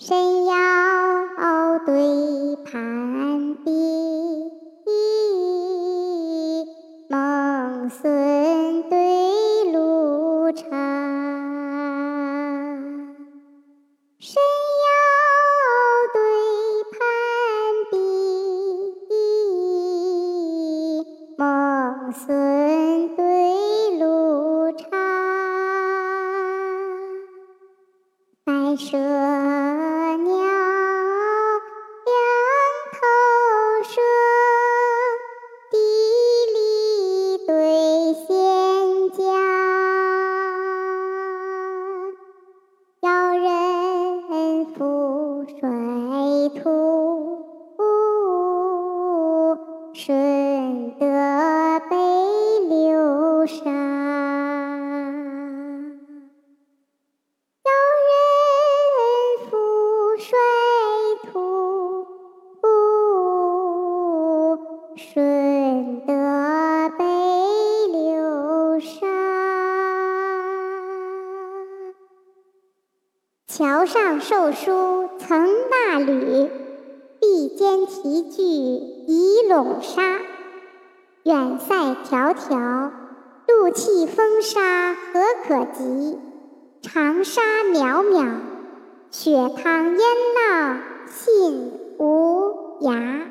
神瑶对盘壁，孟孙对路长。神瑶对盘壁，孟孙舍顺德北流沙，桥上授书曾大吕。壁间题句以陇沙，远塞迢迢，路气风沙何可及？长沙渺渺，雪汤烟浪信无涯。